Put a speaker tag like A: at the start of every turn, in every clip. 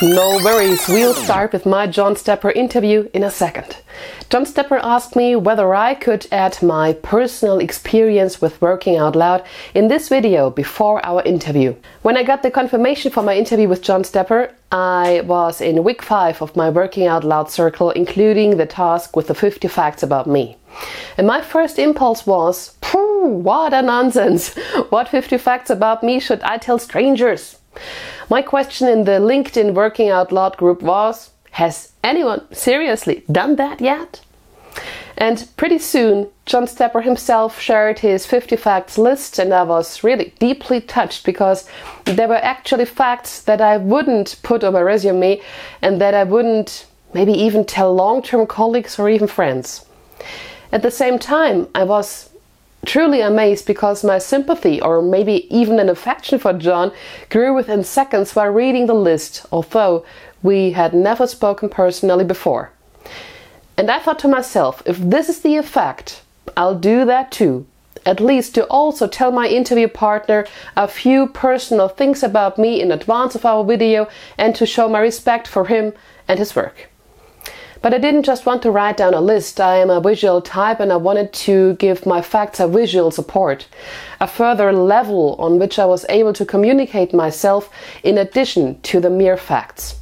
A: No worries, we'll start with my John Stepper interview in a second. John Stepper asked me whether I could add my personal experience with working out loud in this video before our interview. When I got the confirmation for my interview with John Stepper, I was in week 5 of my working out loud circle, including the task with the 50 facts about me. And my first impulse was, what a nonsense! What 50 facts about me should I tell strangers? My question in the LinkedIn Working Out Loud group was Has anyone seriously done that yet? And pretty soon, John Stepper himself shared his 50 facts list, and I was really deeply touched because there were actually facts that I wouldn't put on my resume and that I wouldn't maybe even tell long term colleagues or even friends. At the same time, I was truly amazed because my sympathy or maybe even an affection for John grew within seconds while reading the list, although we had never spoken personally before. And I thought to myself, if this is the effect, I'll do that too. At least to also tell my interview partner a few personal things about me in advance of our video and to show my respect for him and his work. But I didn't just want to write down a list. I am a visual type and I wanted to give my facts a visual support, a further level on which I was able to communicate myself in addition to the mere facts.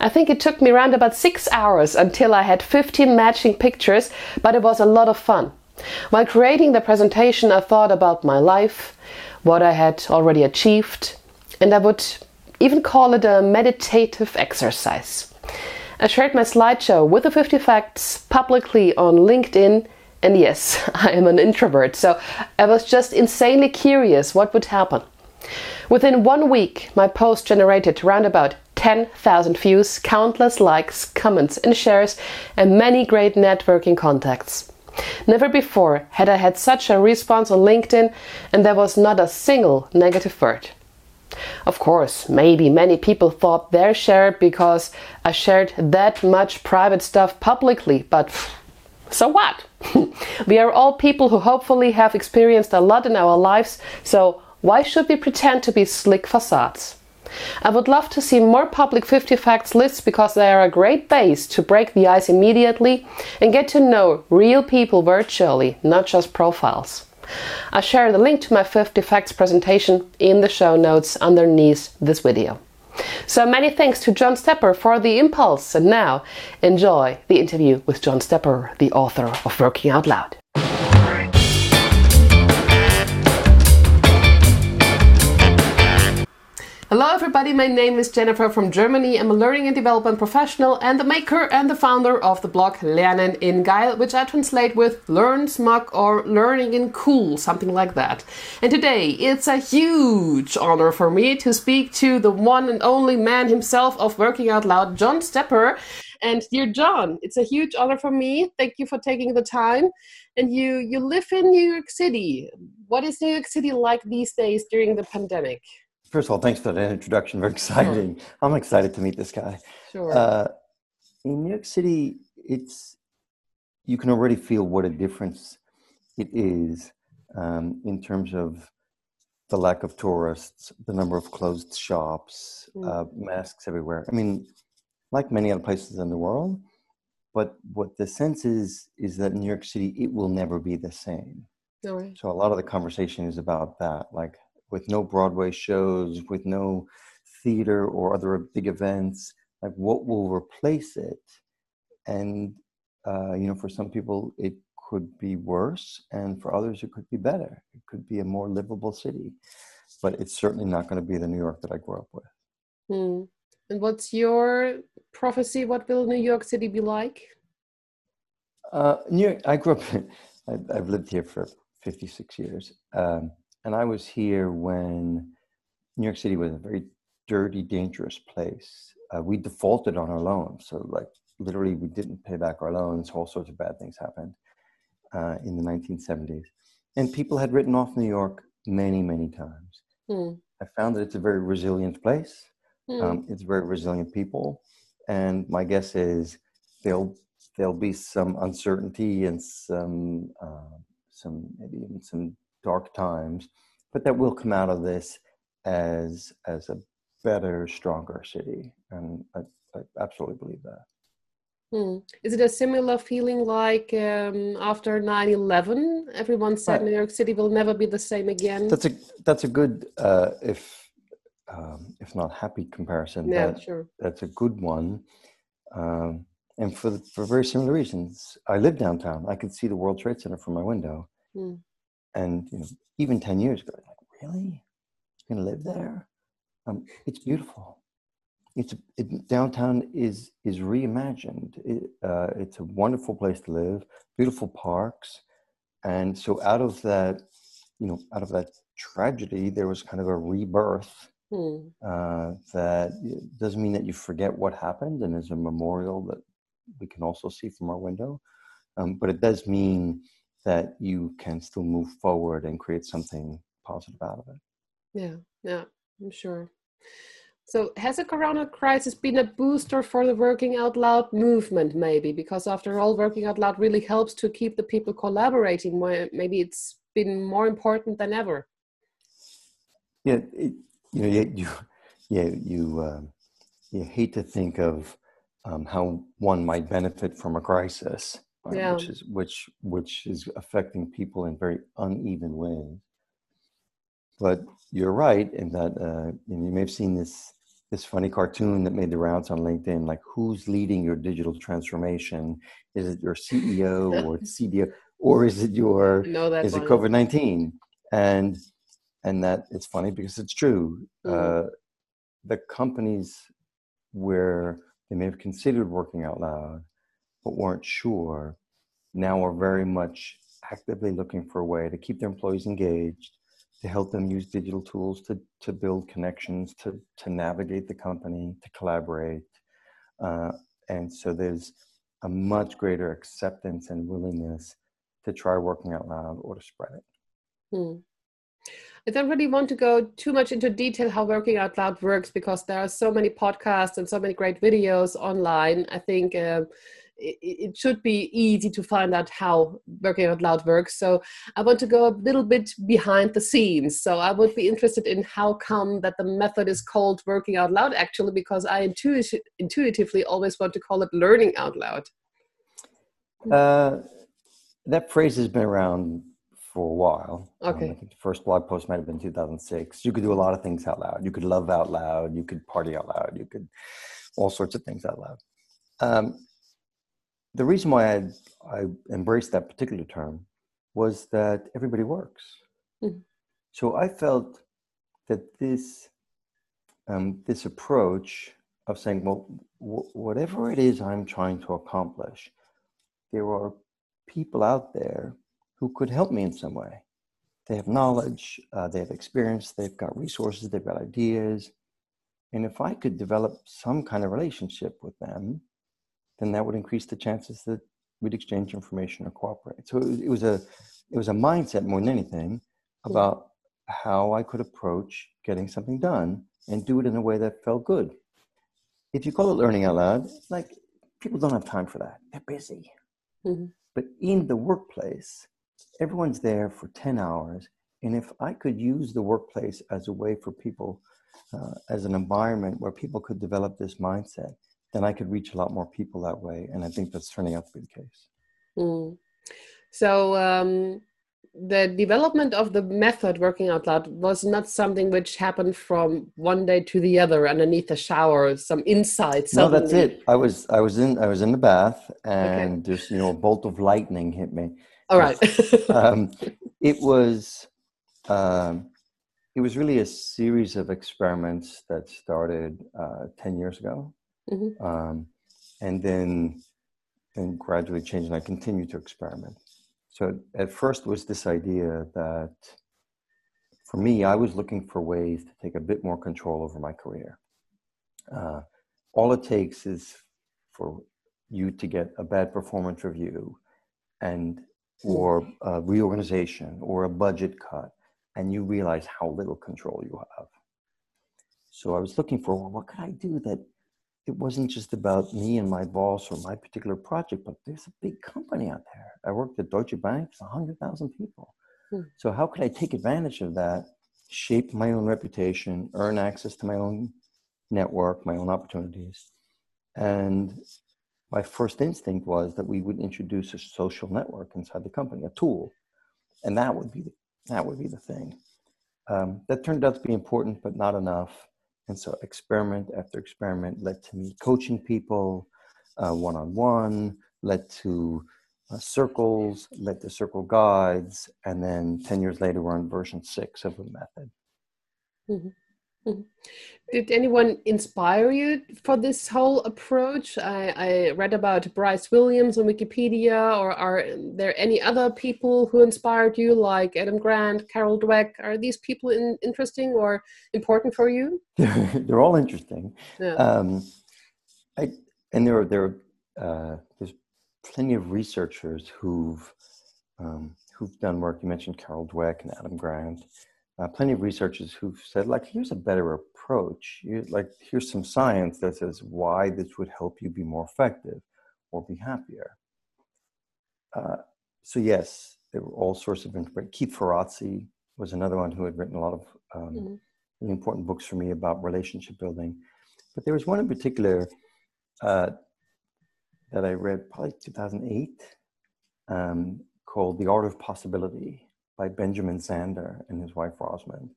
A: I think it took me around about six hours until I had 15 matching pictures, but it was a lot of fun. While creating the presentation, I thought about my life, what I had already achieved, and I would even call it a meditative exercise. I shared my slideshow with the 50 facts publicly on LinkedIn. And yes, I am an introvert, so I was just insanely curious what would happen. Within one week, my post generated around about 10,000 views, countless likes, comments, and shares, and many great networking contacts. Never before had I had such a response on LinkedIn, and there was not a single negative word. Of course, maybe many people thought they're shared because I shared that much private stuff publicly, but so what? we are all people who hopefully have experienced a lot in our lives, so why should we pretend to be slick facades? I would love to see more public 50 facts lists because they are a great base to break the ice immediately and get to know real people virtually, not just profiles. I share the link to my 50 facts presentation in the show notes underneath this video. So many thanks to John Stepper for the impulse, and now enjoy the interview with John Stepper, the author of Working Out Loud. Hello, everybody. My name is Jennifer from Germany. I'm a learning and development professional and the maker and the founder of the blog Lernen in Geil, which I translate with Learn Smug or Learning in Cool, something like that. And today it's a huge honor for me to speak to the one and only man himself of Working Out Loud, John Stepper. And dear John, it's a huge honor for me. Thank you for taking the time. And you you live in New York City. What is New York City like these days during the pandemic?
B: First of all, thanks for that introduction. Very exciting. Sure. I'm excited to meet this guy.
A: Sure. Uh,
B: in New York City, it's you can already feel what a difference it is um, in terms of the lack of tourists, the number of closed shops, mm. uh, masks everywhere. I mean, like many other places in the world, but what the sense is is that New York City it will never be the same.
A: No
B: so a lot of the conversation is about that, like with no Broadway shows, with no theater or other big events, like what will replace it? And uh, you know, for some people, it could be worse, and for others, it could be better. It could be a more livable city, but it's certainly not going to be the New York that I grew up with.
A: Hmm. And what's your prophecy? What will New York City be like?
B: Uh, New York, I grew up. I've lived here for 56 years. Um, and I was here when New York City was a very dirty, dangerous place. Uh, we defaulted on our loans, so like literally, we didn't pay back our loans. All sorts of bad things happened uh, in the 1970s, and people had written off New York many, many times. Mm. I found that it's a very resilient place. Mm. Um, it's very resilient people, and my guess is there'll there'll be some uncertainty and some uh, some maybe even some dark times, but that will come out of this as as a better, stronger city. And I, I absolutely believe that.
A: Hmm. Is it a similar feeling like um, after 9-11? Everyone said right. New York City will never be the same again.
B: That's a that's a good uh, if um, if not happy comparison.
A: Yeah,
B: that,
A: sure.
B: That's a good one. Um, and for for very similar reasons. I live downtown. I could see the World Trade Center from my window,
A: hmm.
B: And you know, even ten years ago, like really, you can live there? Um, it's beautiful it's it, downtown is is reimagined. It, uh, it's a wonderful place to live, beautiful parks, and so out of that, you know, out of that tragedy, there was kind of a rebirth. Hmm. Uh, that doesn't mean that you forget what happened, and is a memorial that we can also see from our window, um, but it does mean that you can still move forward and create something positive out of it.
A: Yeah, yeah, I'm sure. So, has the corona crisis been a booster for the Working Out Loud movement, maybe? Because after all, Working Out Loud really helps to keep the people collaborating. Maybe it's been more important than ever.
B: Yeah, it, you know, you, yeah, you, uh, you hate to think of um, how one might benefit from a crisis, right? yeah. which is which which is affecting people in very uneven ways. But you're right in that uh, you may have seen this this funny cartoon that made the rounds on LinkedIn, like who's leading your digital transformation? Is it your CEO or CDO, or is it your is it COVID nineteen? And and that it's funny because it's true. Mm. Uh, the companies where they may have considered working out loud but weren't sure now are very much actively looking for a way to keep their employees engaged to help them use digital tools to, to build connections, to, to navigate the company, to collaborate. Uh, and so there's a much greater acceptance and willingness to try working out loud or to spread it.
A: Hmm. I don't really want to go too much into detail how Working Out Loud works because there are so many podcasts and so many great videos online. I think uh, it, should be easy to find out how working out loud works so i want to go a little bit behind the scenes so i would be interested in how come that the method is called working out loud actually because i intuit- intuitively always want to call it learning out loud
B: uh, that phrase has been around for a while.
A: Okay.
B: Um, I think the first blog post might have been 2006. You could do a lot of things out loud. You could love out loud. You could party out loud. You could all sorts of things out loud. Um, the reason why I, I embraced that particular term was that everybody works. Mm-hmm. So I felt that this um, this approach of saying, well, w- whatever it is I'm trying to accomplish, there are people out there who could help me in some way. They have knowledge, uh, they have experience, they've got resources, they've got ideas. And if I could develop some kind of relationship with them, then that would increase the chances that we'd exchange information or cooperate. So it was, a it was a mindset more than anything about how I could approach getting something done and do it in a way that felt good. If you call it learning out loud, like people don't have time for that. They're busy. Mm-hmm. But in the workplace, everyone's there for 10 hours. And if I could use the workplace as a way for people, uh, as an environment where people could develop this mindset, then I could reach a lot more people that way. And I think that's turning out to be the case.
A: Mm. So, um, the development of the method working out loud was not something which happened from one day to the other underneath a shower some insights
B: no that's it i was i was in i was in the bath and okay. just you know a bolt of lightning hit me
A: all right
B: um, it was um, it was really a series of experiments that started uh, 10 years ago Mm-hmm. Um, and then then gradually changed and I continued to experiment. So at first was this idea that for me, I was looking for ways to take a bit more control over my career. Uh, all it takes is for you to get a bad performance review and or a reorganization or a budget cut and you realize how little control you have so i was looking for well, what could i do that it wasn't just about me and my boss or my particular project, but there's a big company out there. I worked at Deutsche Bank, it's 100,000 people. Hmm. So, how could I take advantage of that, shape my own reputation, earn access to my own network, my own opportunities. And my first instinct was that we would introduce a social network inside the company, a tool, and that would be the, that would be the thing. Um, that turned out to be important, but not enough. And so, experiment after experiment led to me coaching people one on one, led to uh, circles, led to circle guides, and then 10 years later, we're on version six of the method.
A: Mm-hmm. Did anyone inspire you for this whole approach? I, I, read about Bryce Williams on Wikipedia, or are there any other people who inspired you, like Adam Grant, Carol Dweck? Are these people in, interesting or important for you?
B: They're all interesting. Yeah. Um, I, and there are there uh, there's plenty of researchers who've um, who've done work. You mentioned Carol Dweck and Adam Grant uh, plenty of researchers who've said, like, here's a better approach. You, like, here's some science that says why this would help you be more effective or be happier. Uh, so yes, there were all sorts of inspiration. Keith Ferrazzi was another one who had written a lot of um, mm-hmm. really important books for me about relationship building. But there was one in particular uh, that I read probably 2008 um, called The Art of Possibility by Benjamin Sander and his wife Rosamund.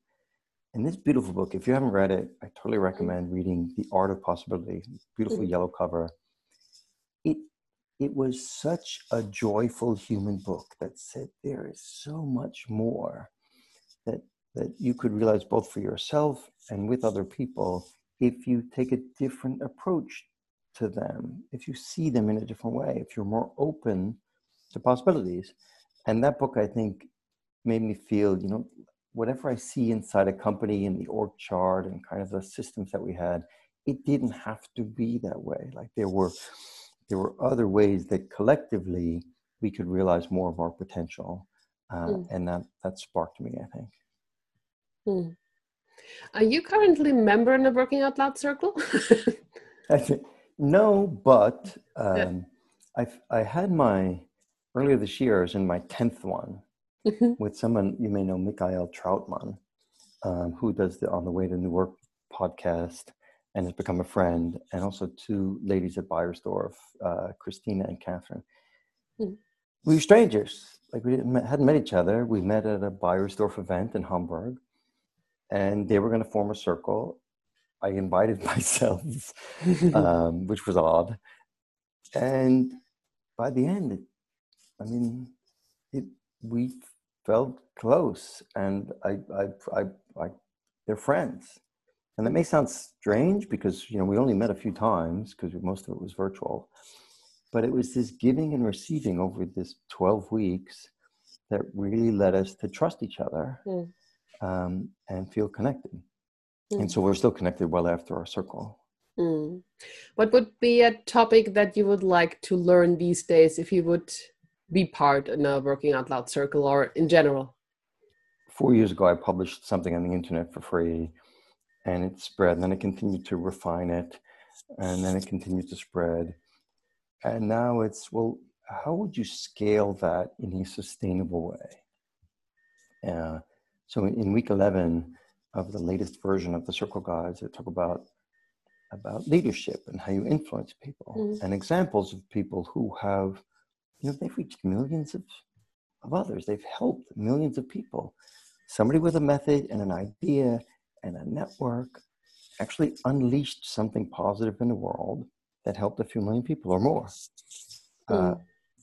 B: And this beautiful book, if you haven't read it, I totally recommend reading The Art of Possibility. Beautiful mm-hmm. yellow cover. It it was such a joyful human book that said there is so much more that that you could realize both for yourself and with other people if you take a different approach to them, if you see them in a different way, if you're more open to possibilities. And that book, I think, made me feel, you know, whatever I see inside a company in the org chart and kind of the systems that we had, it didn't have to be that way. Like there were there were other ways that collectively we could realize more of our potential, uh, mm. and that that sparked me. I think.
A: Mm. Are you currently a member in the Working Out Loud Circle?
B: no, but um, yeah. I I had my earlier this year. I was in my tenth one, mm-hmm. with someone you may know, Michael Trautmann, um, who does the On the Way to New Work podcast and has become a friend, and also two ladies at Beiersdorf, uh, Christina and Catherine. Mm-hmm. We were strangers, like we hadn't met each other. We met at a Beiersdorf event in Hamburg, and they were going to form a circle. I invited myself, um, which was odd. And by the end, I mean, it, we felt close and I, I, I, I, they're friends. And that may sound strange because, you know, we only met a few times because most of it was virtual, but it was this giving and receiving over this 12 weeks that really led us to trust each other mm. um, and feel connected. Mm. And so we're still connected well after our circle.
A: Mm. What would be a topic that you would like to learn these days if you would be part in a working out loud circle or in general?
B: Four years ago, I published something on the internet for free and it spread. And then I continued to refine it and then it continued to spread. And now it's, well, how would you scale that in a sustainable way? Uh, so in week 11 of the latest version of the Circle Guides, I talk about about leadership and how you influence people mm. and examples of people who have you know, they've reached millions of, of others. They've helped millions of people. Somebody with a method and an idea and a network actually unleashed something positive in the world that helped a few million people or more. Mm. Uh,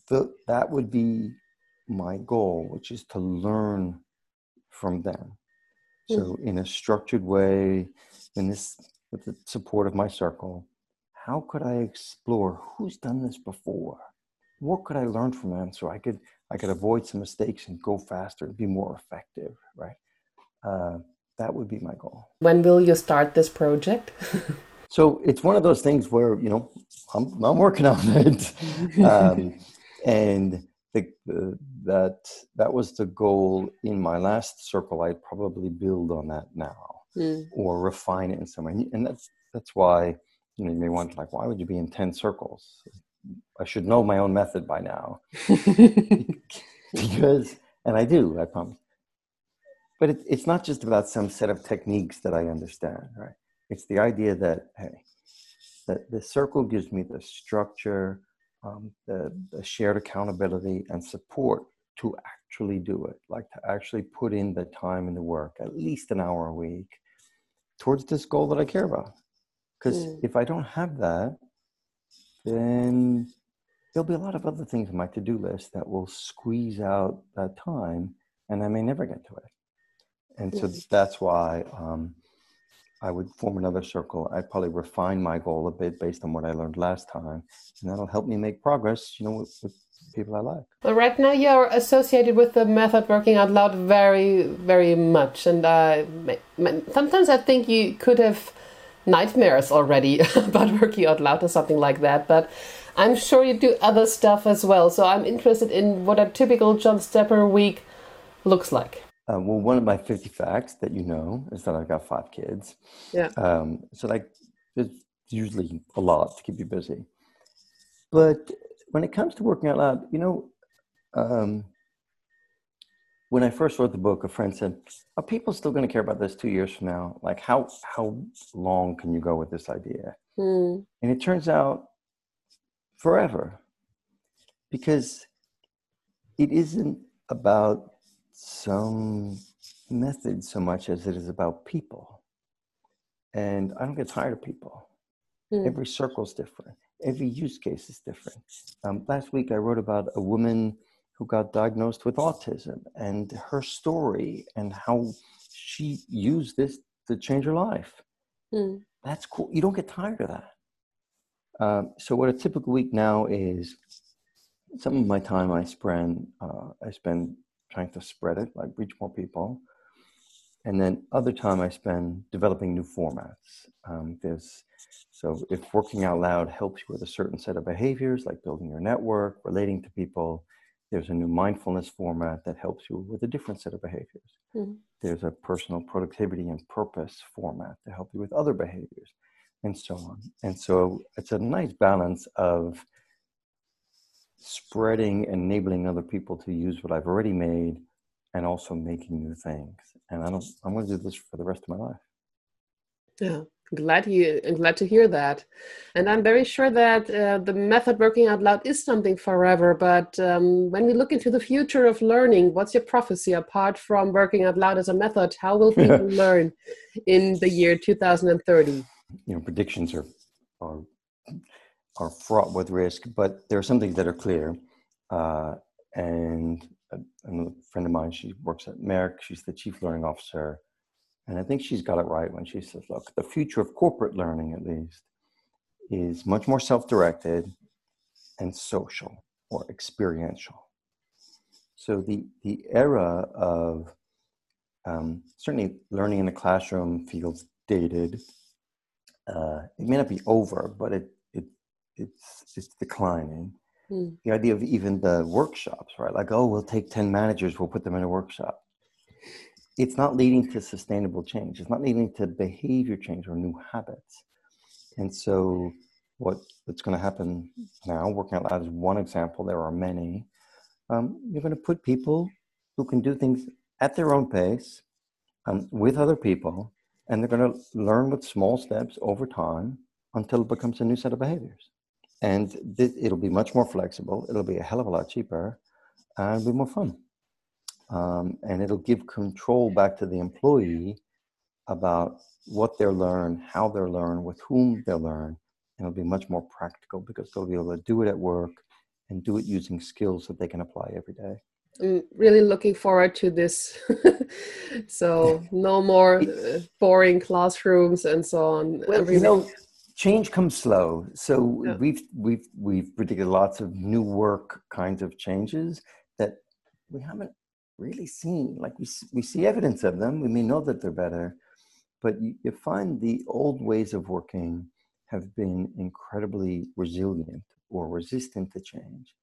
B: hmm. that would be my goal, which is to learn from them. Mm. So, in a structured way, in this, with the support of my circle, how could I explore who's done this before? What could I learn from them so I could I could avoid some mistakes and go faster, and be more effective, right? Uh, that would be my goal.
A: When will you start this project?
B: so it's one of those things where you know I'm I'm working on it, um, and the, the, that that was the goal in my last circle. I'd probably build on that now mm. or refine it in some way, and that's that's why you know you may wonder like why would you be in ten circles? I should know my own method by now. because, and I do, I promise. But it, it's not just about some set of techniques that I understand, right? It's the idea that, hey, that the circle gives me the structure, um, the, the shared accountability and support to actually do it, like to actually put in the time and the work, at least an hour a week, towards this goal that I care about. Because mm. if I don't have that, then there'll be a lot of other things on my to do list that will squeeze out that time and I may never get to it. And so that's why um, I would form another circle. I'd probably refine my goal a bit based on what I learned last time, and that'll help me make progress, you know, with, with people I like.
A: Well, right now, you're associated with the method working out loud very, very much, and uh, sometimes I think you could have nightmares already about working out loud or something like that, but. I'm sure you do other stuff as well. So I'm interested in what a typical John Stepper week looks like.
B: Uh, well, one of my 50 facts that you know is that I've got five kids.
A: Yeah.
B: Um, so, like, it's usually a lot to keep you busy. But when it comes to working out loud, you know, um, when I first wrote the book, a friend said, "Are people still going to care about this two years from now? Like, how how long can you go with this idea?" Mm. And it turns out, forever, because it isn't about some method so much as it is about people. And I don't get tired of people. Mm. Every circle is different. Every use case is different. Um, last week, I wrote about a woman who got diagnosed with autism and her story and how she used this to change her life. Mm. That's cool. You don't get tired of that. Um, so, what a typical week now is some of my time I spend uh, I spend trying to spread it, like reach more people. And then other time I spend developing new formats. Um, there's so if working out loud helps you with a certain set of behaviors, like building your network, relating to people, there's a new mindfulness format that helps you with a different set of behaviors. Mm-hmm. There's a personal productivity and purpose format to help you with other behaviors, and so on. And so it's a nice balance of spreading, and enabling other people to use what I've already made, and also making new things. And I don't, I'm going to do this for the rest of my life.
A: Yeah, glad you glad to hear that, and I'm very sure that uh, the method working out loud is something forever. But um, when we look into the future of learning, what's your prophecy apart from working out loud as a method? How will people learn in the year 2030?
B: You know, predictions are are are fraught with risk, but there are some things that are clear. Uh, and a, a, friend of mine, she works at Merck. She's the chief learning officer, and I think she's got it right when she says, "Look, the future of corporate learning, at least, is much more self-directed and social or experiential." So the the era of um, certainly learning in the classroom feels dated. Uh, it may not be over, but it it, it's it's declining. Mm. The idea of even the workshops, right? Like, oh, we'll take 10 managers, we'll put them in a workshop. It's not leading to sustainable change. It's not leading to behavior change or new habits. And so what what's going to happen now, working out loud is one example. There are many. Um, you're going to put people who can do things at their own pace um, with other people, and they're going to learn with small steps over time until it becomes a new set of behaviors and th- it'll be much more flexible. It'll be a hell of a lot cheaper, and be more fun. Um, and it'll give control back to the employee about what they'll learn, how they'll learn, with whom they'll learn, and it'll be much more practical because they'll be able to do it at work and do it using skills that they can apply every day.
A: I'm really looking forward to this. so no more uh, boring classrooms and so on.
B: Well, you know, change comes slow so yeah. we've we've we've predicted lots of new work kinds of changes that we haven't really seen like we we see evidence of them we may know that they're better but you, you find the old ways of working have been incredibly resilient or resistant to change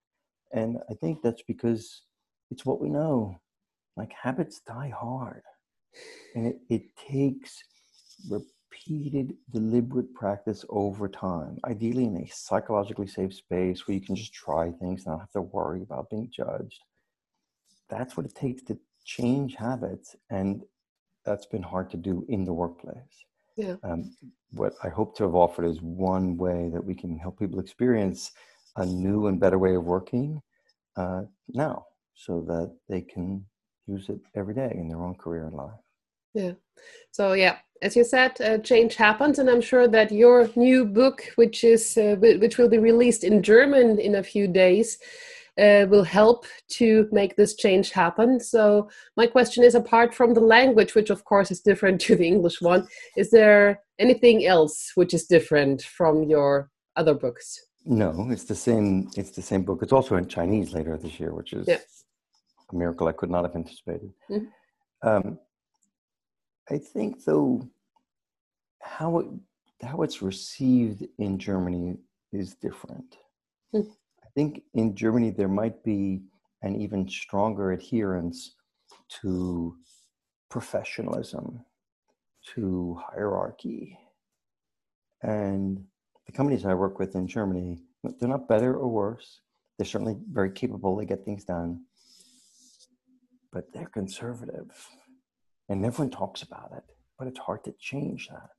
B: and i think that's because it's what we know like habits die hard and it, it takes repeated, deliberate practice over time, ideally in a psychologically safe space where you can just try things, not have to worry about being judged. That's what it takes to change habits. And that's been hard to do in the workplace. Yeah. Um, what I hope to have offered is one way that we can help people experience a new and better way of working uh, now so that they can use it every day in their own career and life.
A: Yeah. So, yeah, as you said, uh, change happens, and I'm sure that your new book, which is uh, which will be released in German in a few days, uh, will help to make this change happen. So, my question is: apart from the language, which of course is different to the English one, is there anything else which is different from your other books?
B: No, it's the same. It's the same book. It's also in Chinese later this year, which is yeah. a miracle I could not have anticipated. Mm-hmm. Um, I think, though, how it how it's received in Germany is different. Mm. I think in Germany there might be an even stronger adherence to professionalism, to hierarchy, and the companies I work with in Germany, they're not better or worse. They're certainly very capable. They get things done, but they're conservative, and everyone talks about it. But it's hard to change that.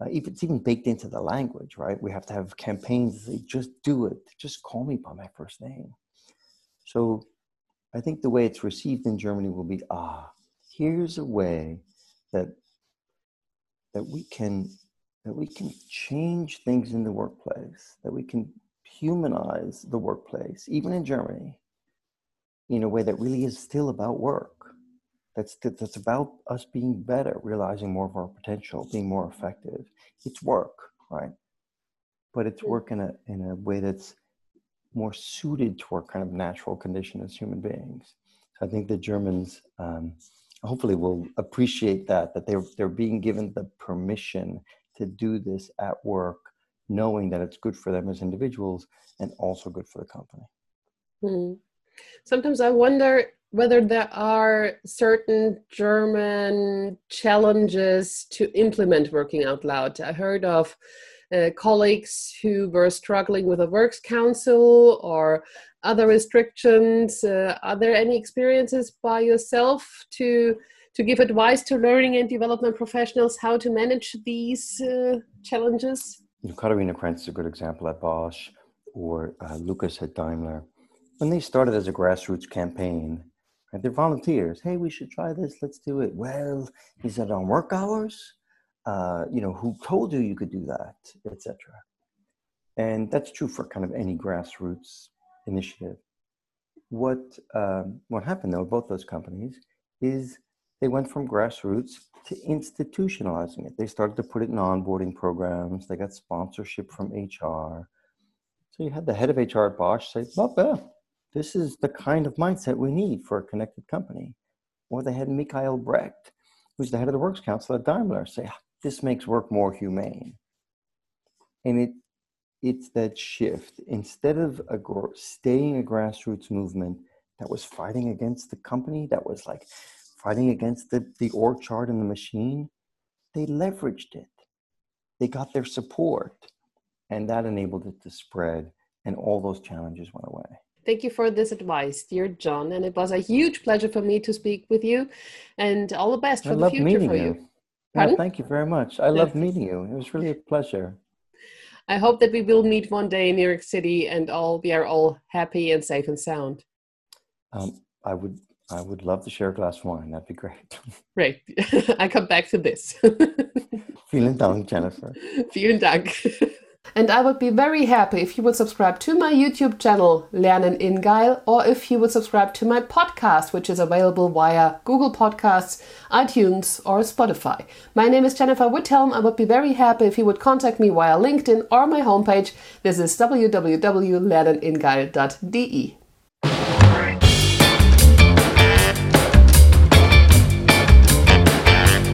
B: Uh, it's even baked into the language, right? We have to have campaigns. They just do it. Just call me by my first name. So, I think the way it's received in Germany will be ah, here's a way that that we can that we can change things in the workplace, that we can humanize the workplace, even in Germany, in a way that really is still about work. That's, that's about us being better, realizing more of our potential, being more effective. It's work, right? But it's work in a, in a way that's more suited to our kind of natural condition as human beings. So I think the Germans um, hopefully will appreciate that, that they're, they're being given the permission to do this at work, knowing that it's good for them as individuals and also good for the company.
A: Hmm. Sometimes I wonder whether there are certain German challenges to implement working out loud. I heard of uh, colleagues who were struggling with a works council or other restrictions. Uh, are there any experiences by yourself to to give advice to learning and development professionals how to manage these uh, challenges?
B: Katharina Krentz is a good example at Bosch or uh, Lucas at Daimler. When they started as a grassroots campaign, right, they're volunteers. Hey, we should try this. Let's do it. Well, is that on work hours? Uh, you know, who told you you could do that, etc. And that's true for kind of any grassroots initiative. What um, what happened though, both those companies, is they went from grassroots to institutionalizing it. They started to put it in onboarding programs. They got sponsorship from HR. So you had the head of HR at Bosch say, well, well, this is the kind of mindset we need for a connected company. Or they had Michael Brecht, who's the head of the Works Council at Daimler, say, ah, this makes work more humane. And it it's that shift. Instead of a, staying a grassroots movement that was fighting against the company, that was like, fighting against the, the org chart and the machine, they leveraged it. They got their support, and that enabled it to spread, and all those challenges went away.
A: Thank you for this advice, dear John. And it was a huge pleasure for me to speak with you, and all the best for the future for you. you.
B: Yeah, thank you very much. I love meeting you. It was really a pleasure.
A: I hope that we will meet one day in New York City and all we are all happy and safe and sound.
B: Um, I would I would love to share a glass of wine. That'd be great.
A: Great. I come back to this.
B: Vielen Dank, Jennifer.
A: Vielen Dank. And I would be very happy if you would subscribe to my YouTube channel, Lernen in Geil, or if you would subscribe to my podcast, which is available via Google Podcasts, iTunes, or Spotify. My name is Jennifer Whithelm. I would be very happy if you would contact me via LinkedIn or my homepage. This is www.lerneningeil.de.